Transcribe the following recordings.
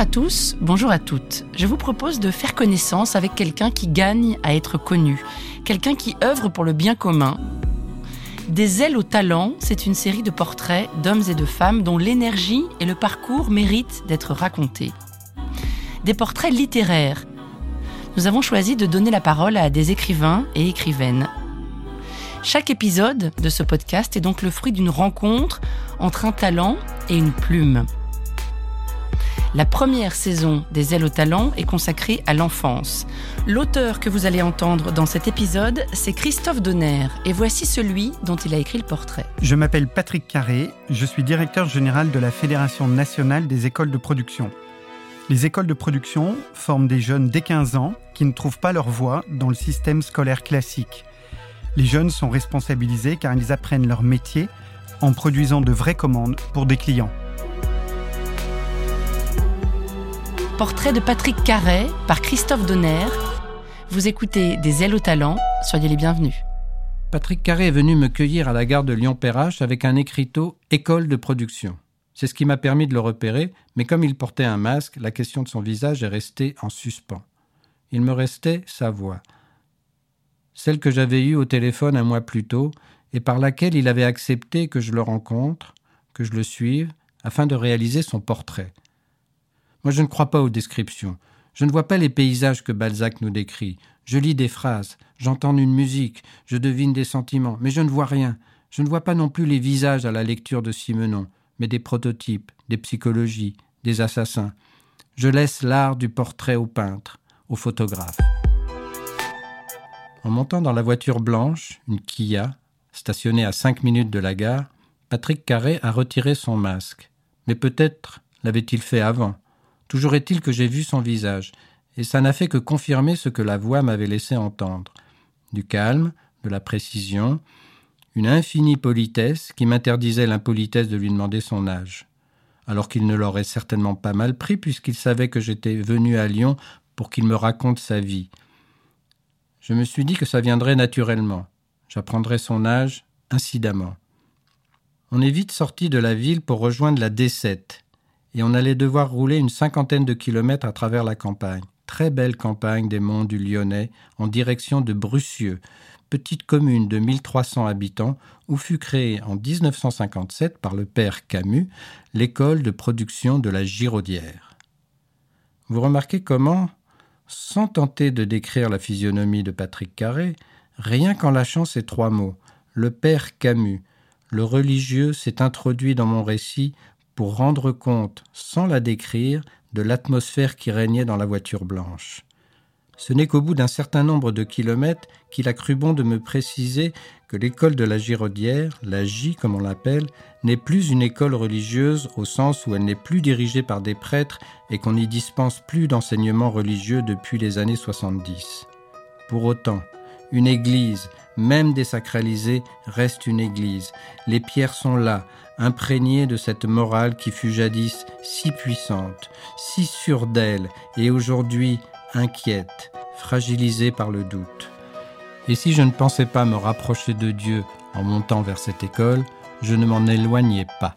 à tous, bonjour à toutes. Je vous propose de faire connaissance avec quelqu'un qui gagne à être connu, quelqu'un qui œuvre pour le bien commun. Des ailes au talent, c'est une série de portraits d'hommes et de femmes dont l'énergie et le parcours méritent d'être racontés. Des portraits littéraires. Nous avons choisi de donner la parole à des écrivains et écrivaines. Chaque épisode de ce podcast est donc le fruit d'une rencontre entre un talent et une plume. La première saison des Ailes au talent est consacrée à l'enfance. L'auteur que vous allez entendre dans cet épisode, c'est Christophe Donner, et voici celui dont il a écrit le portrait. Je m'appelle Patrick Carré, je suis directeur général de la Fédération nationale des écoles de production. Les écoles de production forment des jeunes dès 15 ans qui ne trouvent pas leur voie dans le système scolaire classique. Les jeunes sont responsabilisés car ils apprennent leur métier en produisant de vraies commandes pour des clients. Portrait de Patrick Carret par Christophe Donner. Vous écoutez Des ailes au talent, soyez les bienvenus. Patrick Carré est venu me cueillir à la gare de Lyon-Perrache avec un écriteau École de production. C'est ce qui m'a permis de le repérer, mais comme il portait un masque, la question de son visage est restée en suspens. Il me restait sa voix. Celle que j'avais eue au téléphone un mois plus tôt, et par laquelle il avait accepté que je le rencontre, que je le suive, afin de réaliser son portrait. Moi, je ne crois pas aux descriptions. Je ne vois pas les paysages que Balzac nous décrit. Je lis des phrases, j'entends une musique, je devine des sentiments, mais je ne vois rien. Je ne vois pas non plus les visages à la lecture de Simenon, mais des prototypes, des psychologies, des assassins. Je laisse l'art du portrait au peintre, au photographe. En montant dans la voiture blanche, une Kia, stationnée à cinq minutes de la gare, Patrick Carré a retiré son masque. Mais peut-être l'avait-il fait avant. Toujours est-il que j'ai vu son visage, et ça n'a fait que confirmer ce que la voix m'avait laissé entendre. Du calme, de la précision, une infinie politesse qui m'interdisait l'impolitesse de lui demander son âge. Alors qu'il ne l'aurait certainement pas mal pris puisqu'il savait que j'étais venu à Lyon pour qu'il me raconte sa vie. Je me suis dit que ça viendrait naturellement. J'apprendrais son âge incidemment. On est vite sorti de la ville pour rejoindre la D7, et on allait devoir rouler une cinquantaine de kilomètres à travers la campagne. Très belle campagne des monts du Lyonnais, en direction de Brussieux, petite commune de 1300 habitants où fut créée en 1957 par le père Camus l'école de production de la Giraudière. Vous remarquez comment, sans tenter de décrire la physionomie de Patrick Carré, rien qu'en lâchant ces trois mots, le père Camus, le religieux s'est introduit dans mon récit pour rendre compte, sans la décrire, de l'atmosphère qui régnait dans la voiture blanche. Ce n'est qu'au bout d'un certain nombre de kilomètres qu'il a cru bon de me préciser que l'école de la Giraudière, la J comme on l'appelle, n'est plus une école religieuse au sens où elle n'est plus dirigée par des prêtres et qu'on n'y dispense plus d'enseignements religieux depuis les années 70. Pour autant, une église, même désacralisée, reste une église. Les pierres sont là, imprégnées de cette morale qui fut jadis si puissante, si sûre d'elle, et aujourd'hui inquiète, fragilisée par le doute. Et si je ne pensais pas me rapprocher de Dieu en montant vers cette école, je ne m'en éloignais pas.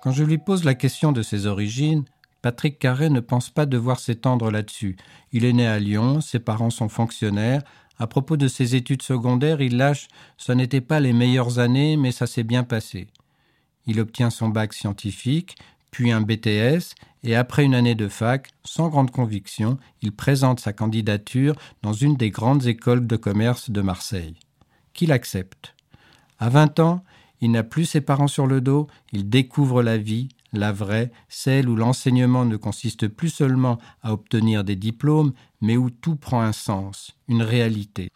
Quand je lui pose la question de ses origines, Patrick Carré ne pense pas devoir s'étendre là-dessus. Il est né à Lyon, ses parents sont fonctionnaires. À propos de ses études secondaires, il lâche Ce n'était pas les meilleures années, mais ça s'est bien passé. Il obtient son bac scientifique, puis un BTS, et après une année de fac, sans grande conviction, il présente sa candidature dans une des grandes écoles de commerce de Marseille. Qu'il accepte. À 20 ans, il n'a plus ses parents sur le dos, il découvre la vie, la vraie, celle où l'enseignement ne consiste plus seulement à obtenir des diplômes, mais où tout prend un sens, une réalité.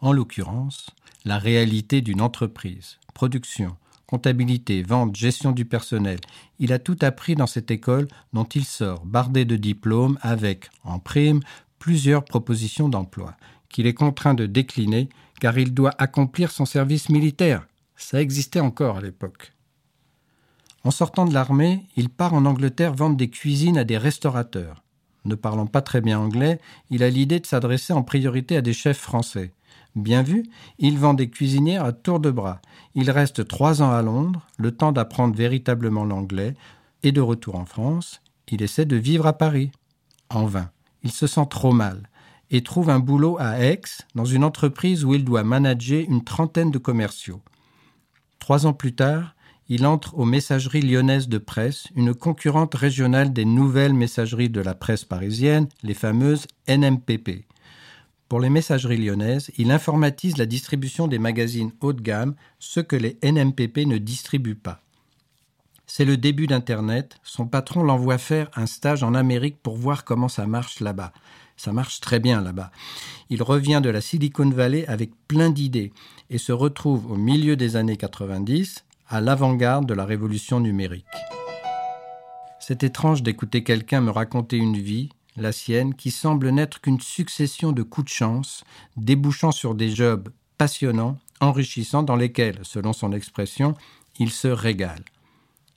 En l'occurrence, la réalité d'une entreprise, production, comptabilité, vente, gestion du personnel. Il a tout appris dans cette école dont il sort bardé de diplômes avec, en prime, plusieurs propositions d'emploi, qu'il est contraint de décliner car il doit accomplir son service militaire. Ça existait encore à l'époque. En sortant de l'armée, il part en Angleterre vendre des cuisines à des restaurateurs. Ne parlant pas très bien anglais, il a l'idée de s'adresser en priorité à des chefs français. Bien vu, il vend des cuisinières à tour de bras. Il reste trois ans à Londres, le temps d'apprendre véritablement l'anglais, et de retour en France, il essaie de vivre à Paris. En vain. Il se sent trop mal et trouve un boulot à Aix, dans une entreprise où il doit manager une trentaine de commerciaux. Trois ans plus tard, il entre aux messageries lyonnaises de presse, une concurrente régionale des nouvelles messageries de la presse parisienne, les fameuses NMPP. Pour les messageries lyonnaises, il informatise la distribution des magazines haut de gamme, ce que les NMPP ne distribuent pas. C'est le début d'Internet. Son patron l'envoie faire un stage en Amérique pour voir comment ça marche là-bas. Ça marche très bien là-bas. Il revient de la Silicon Valley avec plein d'idées et se retrouve au milieu des années 90 à l'avant-garde de la révolution numérique. C'est étrange d'écouter quelqu'un me raconter une vie, la sienne, qui semble n'être qu'une succession de coups de chance, débouchant sur des jobs passionnants, enrichissants, dans lesquels, selon son expression, il se régale.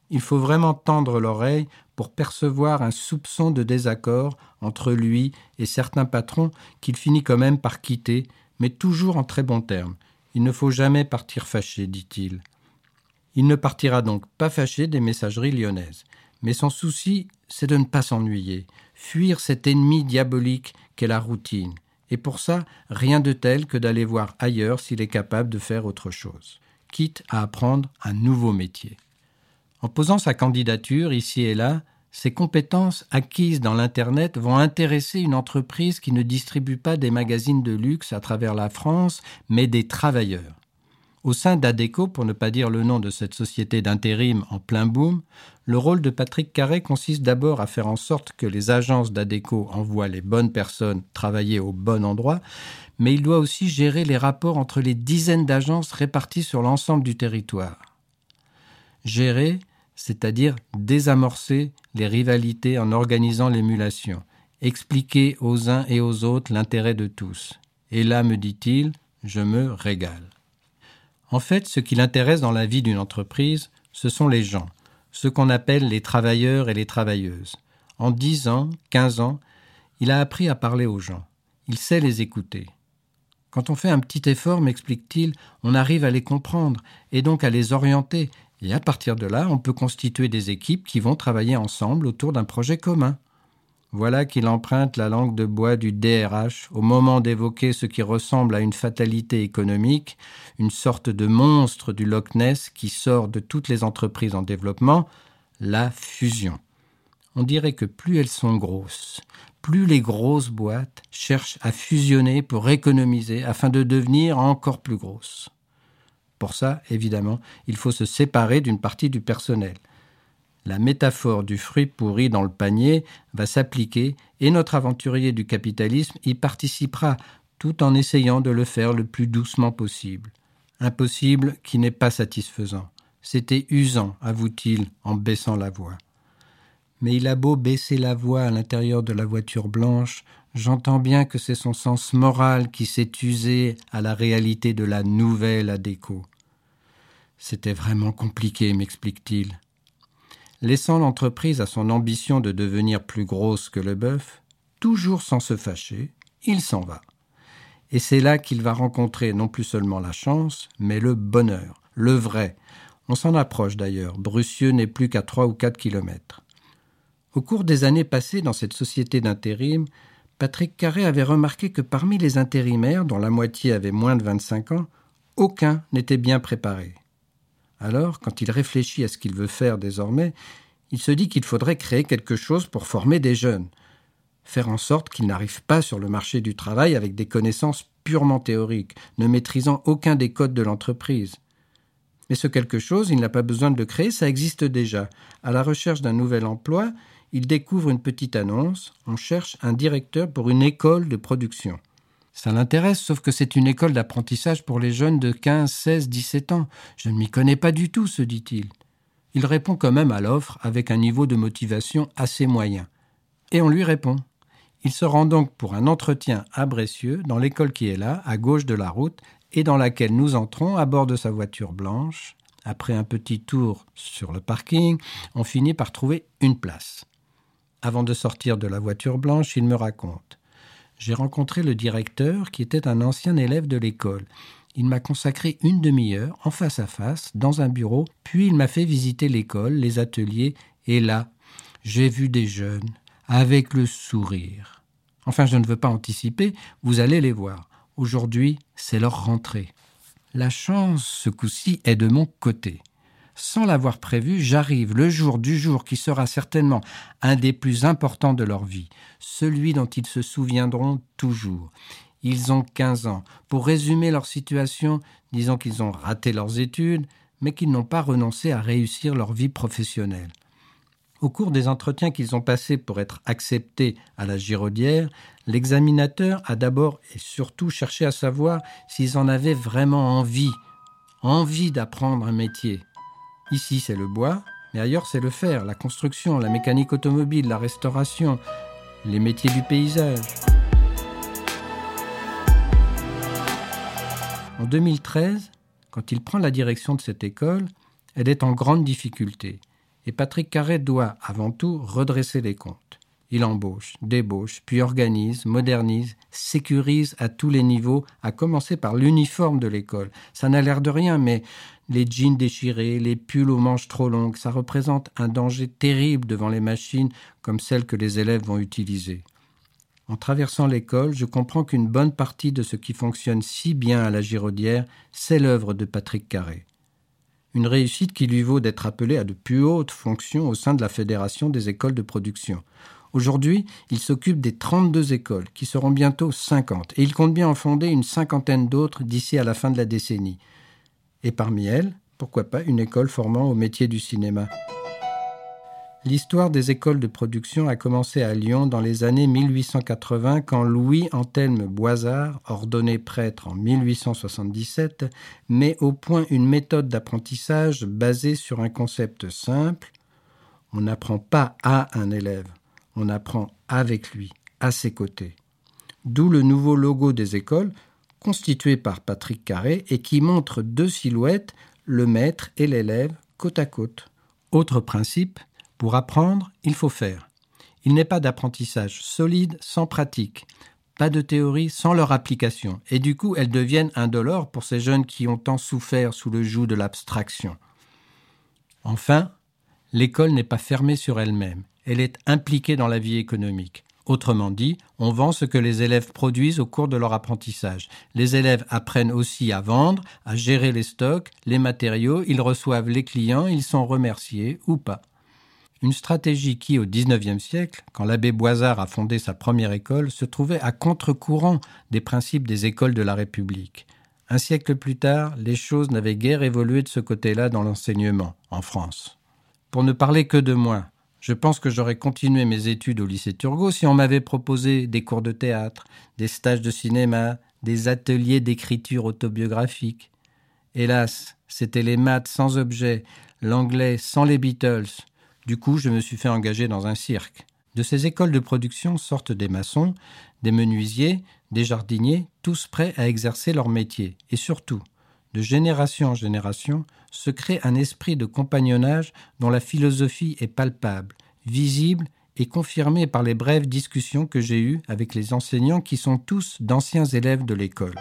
Il faut vraiment tendre l'oreille pour percevoir un soupçon de désaccord entre lui et certains patrons qu'il finit quand même par quitter, mais toujours en très bons termes. Il ne faut jamais partir fâché, dit-il. Il ne partira donc pas fâché des messageries lyonnaises. Mais son souci, c'est de ne pas s'ennuyer, fuir cet ennemi diabolique qu'est la routine. Et pour ça, rien de tel que d'aller voir ailleurs s'il est capable de faire autre chose, quitte à apprendre un nouveau métier. En posant sa candidature ici et là, ses compétences acquises dans l'Internet vont intéresser une entreprise qui ne distribue pas des magazines de luxe à travers la France, mais des travailleurs. Au sein d'ADECO, pour ne pas dire le nom de cette société d'intérim en plein boom, le rôle de Patrick Carré consiste d'abord à faire en sorte que les agences d'ADECO envoient les bonnes personnes travailler au bon endroit, mais il doit aussi gérer les rapports entre les dizaines d'agences réparties sur l'ensemble du territoire. Gérer, c'est-à-dire désamorcer les rivalités en organisant l'émulation, expliquer aux uns et aux autres l'intérêt de tous. Et là, me dit-il, je me régale. En fait, ce qui l'intéresse dans la vie d'une entreprise, ce sont les gens, ce qu'on appelle les travailleurs et les travailleuses. En dix ans, quinze ans, il a appris à parler aux gens. Il sait les écouter. Quand on fait un petit effort, m'explique-t-il, on arrive à les comprendre et donc à les orienter et à partir de là, on peut constituer des équipes qui vont travailler ensemble autour d'un projet commun. Voilà qu'il emprunte la langue de bois du DRH au moment d'évoquer ce qui ressemble à une fatalité économique, une sorte de monstre du Loch Ness qui sort de toutes les entreprises en développement, la fusion. On dirait que plus elles sont grosses, plus les grosses boîtes cherchent à fusionner pour économiser afin de devenir encore plus grosses. Pour ça, évidemment, il faut se séparer d'une partie du personnel. La métaphore du fruit pourri dans le panier va s'appliquer et notre aventurier du capitalisme y participera tout en essayant de le faire le plus doucement possible. Impossible qui n'est pas satisfaisant. C'était usant, avoue-t-il en baissant la voix. Mais il a beau baisser la voix à l'intérieur de la voiture blanche, J'entends bien que c'est son sens moral qui s'est usé à la réalité de la nouvelle Adéco. C'était vraiment compliqué, m'explique-t-il. Laissant l'entreprise à son ambition de devenir plus grosse que le bœuf, toujours sans se fâcher, il s'en va. Et c'est là qu'il va rencontrer non plus seulement la chance, mais le bonheur, le vrai. On s'en approche d'ailleurs, Brucieux n'est plus qu'à trois ou quatre kilomètres. Au cours des années passées dans cette société d'intérim, Patrick Carré avait remarqué que parmi les intérimaires, dont la moitié avait moins de 25 ans, aucun n'était bien préparé. Alors, quand il réfléchit à ce qu'il veut faire désormais, il se dit qu'il faudrait créer quelque chose pour former des jeunes, faire en sorte qu'ils n'arrivent pas sur le marché du travail avec des connaissances purement théoriques, ne maîtrisant aucun des codes de l'entreprise. Mais ce quelque chose, il n'a pas besoin de le créer, ça existe déjà. À la recherche d'un nouvel emploi, il découvre une petite annonce, on cherche un directeur pour une école de production. Ça l'intéresse, sauf que c'est une école d'apprentissage pour les jeunes de 15, 16, 17 ans. Je ne m'y connais pas du tout, se dit-il. Il répond quand même à l'offre avec un niveau de motivation assez moyen. Et on lui répond. Il se rend donc pour un entretien à Bressieux, dans l'école qui est là, à gauche de la route, et dans laquelle nous entrons à bord de sa voiture blanche. Après un petit tour sur le parking, on finit par trouver une place. Avant de sortir de la voiture blanche, il me raconte. J'ai rencontré le directeur qui était un ancien élève de l'école. Il m'a consacré une demi-heure en face à face dans un bureau, puis il m'a fait visiter l'école, les ateliers, et là, j'ai vu des jeunes avec le sourire. Enfin, je ne veux pas anticiper, vous allez les voir. Aujourd'hui, c'est leur rentrée. La chance, ce coup-ci, est de mon côté. Sans l'avoir prévu, j'arrive le jour du jour qui sera certainement un des plus importants de leur vie, celui dont ils se souviendront toujours. Ils ont 15 ans. Pour résumer leur situation, disons qu'ils ont raté leurs études, mais qu'ils n'ont pas renoncé à réussir leur vie professionnelle. Au cours des entretiens qu'ils ont passés pour être acceptés à la Giraudière, l'examinateur a d'abord et surtout cherché à savoir s'ils en avaient vraiment envie, envie d'apprendre un métier. Ici, c'est le bois, mais ailleurs, c'est le fer, la construction, la mécanique automobile, la restauration, les métiers du paysage. En 2013, quand il prend la direction de cette école, elle est en grande difficulté. Et Patrick Carré doit, avant tout, redresser les comptes. Il embauche, débauche, puis organise, modernise, sécurise à tous les niveaux, à commencer par l'uniforme de l'école. Ça n'a l'air de rien, mais les jeans déchirés, les pulls aux manches trop longues, ça représente un danger terrible devant les machines comme celles que les élèves vont utiliser. En traversant l'école, je comprends qu'une bonne partie de ce qui fonctionne si bien à la Giraudière, c'est l'œuvre de Patrick Carré une réussite qui lui vaut d'être appelé à de plus hautes fonctions au sein de la Fédération des écoles de production. Aujourd'hui, il s'occupe des 32 écoles, qui seront bientôt 50, et il compte bien en fonder une cinquantaine d'autres d'ici à la fin de la décennie. Et parmi elles, pourquoi pas une école formant au métier du cinéma. L'histoire des écoles de production a commencé à Lyon dans les années 1880 quand Louis Anthelme Boisard, ordonné prêtre en 1877, met au point une méthode d'apprentissage basée sur un concept simple. On n'apprend pas à un élève, on apprend avec lui, à ses côtés. D'où le nouveau logo des écoles, constitué par Patrick Carré et qui montre deux silhouettes, le maître et l'élève, côte à côte. Autre principe, pour apprendre, il faut faire. Il n'est pas d'apprentissage solide sans pratique, pas de théorie sans leur application, et du coup elles deviennent indolores pour ces jeunes qui ont tant souffert sous le joug de l'abstraction. Enfin, l'école n'est pas fermée sur elle-même, elle est impliquée dans la vie économique. Autrement dit, on vend ce que les élèves produisent au cours de leur apprentissage. Les élèves apprennent aussi à vendre, à gérer les stocks, les matériaux, ils reçoivent les clients, ils sont remerciés ou pas. Une stratégie qui, au XIXe siècle, quand l'abbé Boisard a fondé sa première école, se trouvait à contre-courant des principes des écoles de la République. Un siècle plus tard, les choses n'avaient guère évolué de ce côté-là dans l'enseignement, en France. Pour ne parler que de moi, je pense que j'aurais continué mes études au lycée Turgot si on m'avait proposé des cours de théâtre, des stages de cinéma, des ateliers d'écriture autobiographique. Hélas, c'était les maths sans objet, l'anglais sans les Beatles, du coup, je me suis fait engager dans un cirque. De ces écoles de production sortent des maçons, des menuisiers, des jardiniers, tous prêts à exercer leur métier. Et surtout, de génération en génération, se crée un esprit de compagnonnage dont la philosophie est palpable, visible et confirmée par les brèves discussions que j'ai eues avec les enseignants qui sont tous d'anciens élèves de l'école.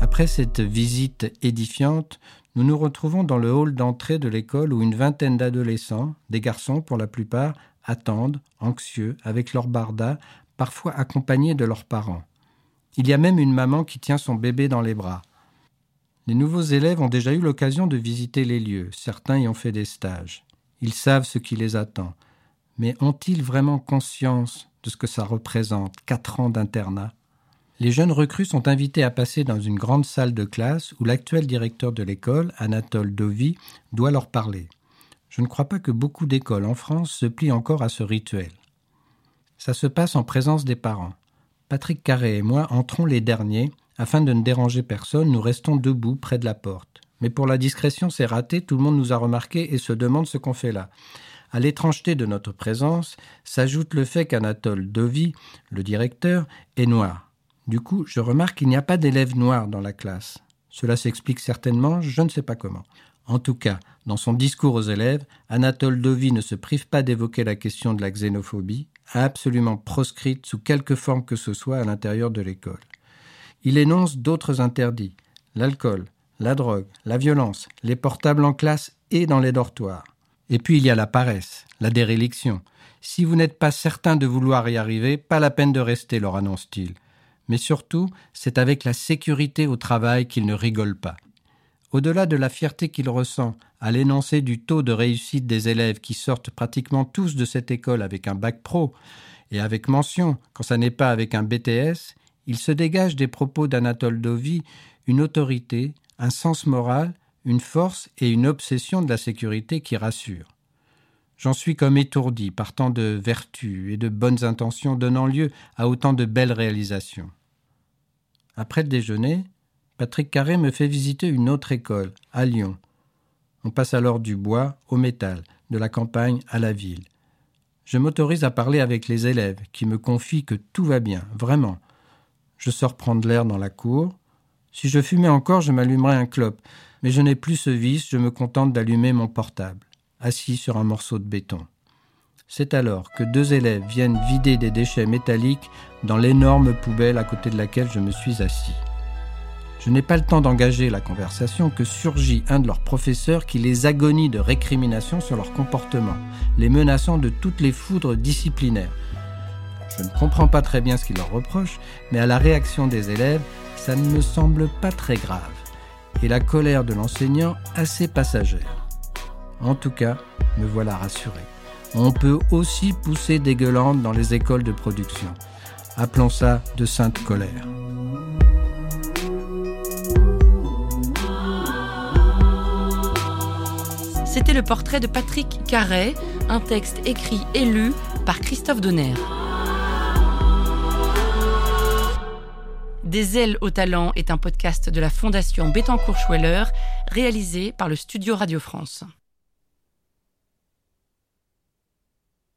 Après cette visite édifiante, nous nous retrouvons dans le hall d'entrée de l'école où une vingtaine d'adolescents, des garçons pour la plupart, attendent, anxieux, avec leur barda, parfois accompagnés de leurs parents. Il y a même une maman qui tient son bébé dans les bras. Les nouveaux élèves ont déjà eu l'occasion de visiter les lieux, certains y ont fait des stages. Ils savent ce qui les attend. Mais ont-ils vraiment conscience de ce que ça représente, quatre ans d'internat les jeunes recrues sont invités à passer dans une grande salle de classe où l'actuel directeur de l'école, Anatole Dovy, doit leur parler. Je ne crois pas que beaucoup d'écoles en France se plient encore à ce rituel. Ça se passe en présence des parents. Patrick Carré et moi entrons les derniers. Afin de ne déranger personne, nous restons debout près de la porte. Mais pour la discrétion, c'est raté, tout le monde nous a remarqué et se demande ce qu'on fait là. À l'étrangeté de notre présence s'ajoute le fait qu'Anatole Dovy, le directeur, est noir. Du coup, je remarque qu'il n'y a pas d'élèves noirs dans la classe. Cela s'explique certainement, je ne sais pas comment. En tout cas, dans son discours aux élèves, Anatole Dovy ne se prive pas d'évoquer la question de la xénophobie, absolument proscrite sous quelque forme que ce soit à l'intérieur de l'école. Il énonce d'autres interdits l'alcool, la drogue, la violence, les portables en classe et dans les dortoirs. Et puis il y a la paresse, la déréliction. Si vous n'êtes pas certain de vouloir y arriver, pas la peine de rester, leur annonce-t-il. Mais surtout, c'est avec la sécurité au travail qu'il ne rigole pas. Au-delà de la fierté qu'il ressent à l'énoncé du taux de réussite des élèves qui sortent pratiquement tous de cette école avec un bac pro et avec mention, quand ça n'est pas avec un BTS, il se dégage des propos d'Anatole Dovy une autorité, un sens moral, une force et une obsession de la sécurité qui rassure. J'en suis comme étourdi par tant de vertus et de bonnes intentions donnant lieu à autant de belles réalisations. Après le déjeuner, Patrick Carré me fait visiter une autre école, à Lyon. On passe alors du bois au métal, de la campagne à la ville. Je m'autorise à parler avec les élèves, qui me confient que tout va bien, vraiment. Je sors prendre l'air dans la cour. Si je fumais encore, je m'allumerais un clope, mais je n'ai plus ce vice, je me contente d'allumer mon portable, assis sur un morceau de béton. C'est alors que deux élèves viennent vider des déchets métalliques dans l'énorme poubelle à côté de laquelle je me suis assis. Je n'ai pas le temps d'engager la conversation que surgit un de leurs professeurs qui les agonie de récrimination sur leur comportement, les menaçant de toutes les foudres disciplinaires. Je ne comprends pas très bien ce qu'il leur reproche, mais à la réaction des élèves, ça ne me semble pas très grave et la colère de l'enseignant assez passagère. En tout cas, me voilà rassuré. On peut aussi pousser des gueulantes dans les écoles de production. Appelons ça de sainte colère. C'était le portrait de Patrick Carret, un texte écrit et lu par Christophe Donner. Des ailes au talent est un podcast de la Fondation Bettencourt-Schweller, réalisé par le Studio Radio France.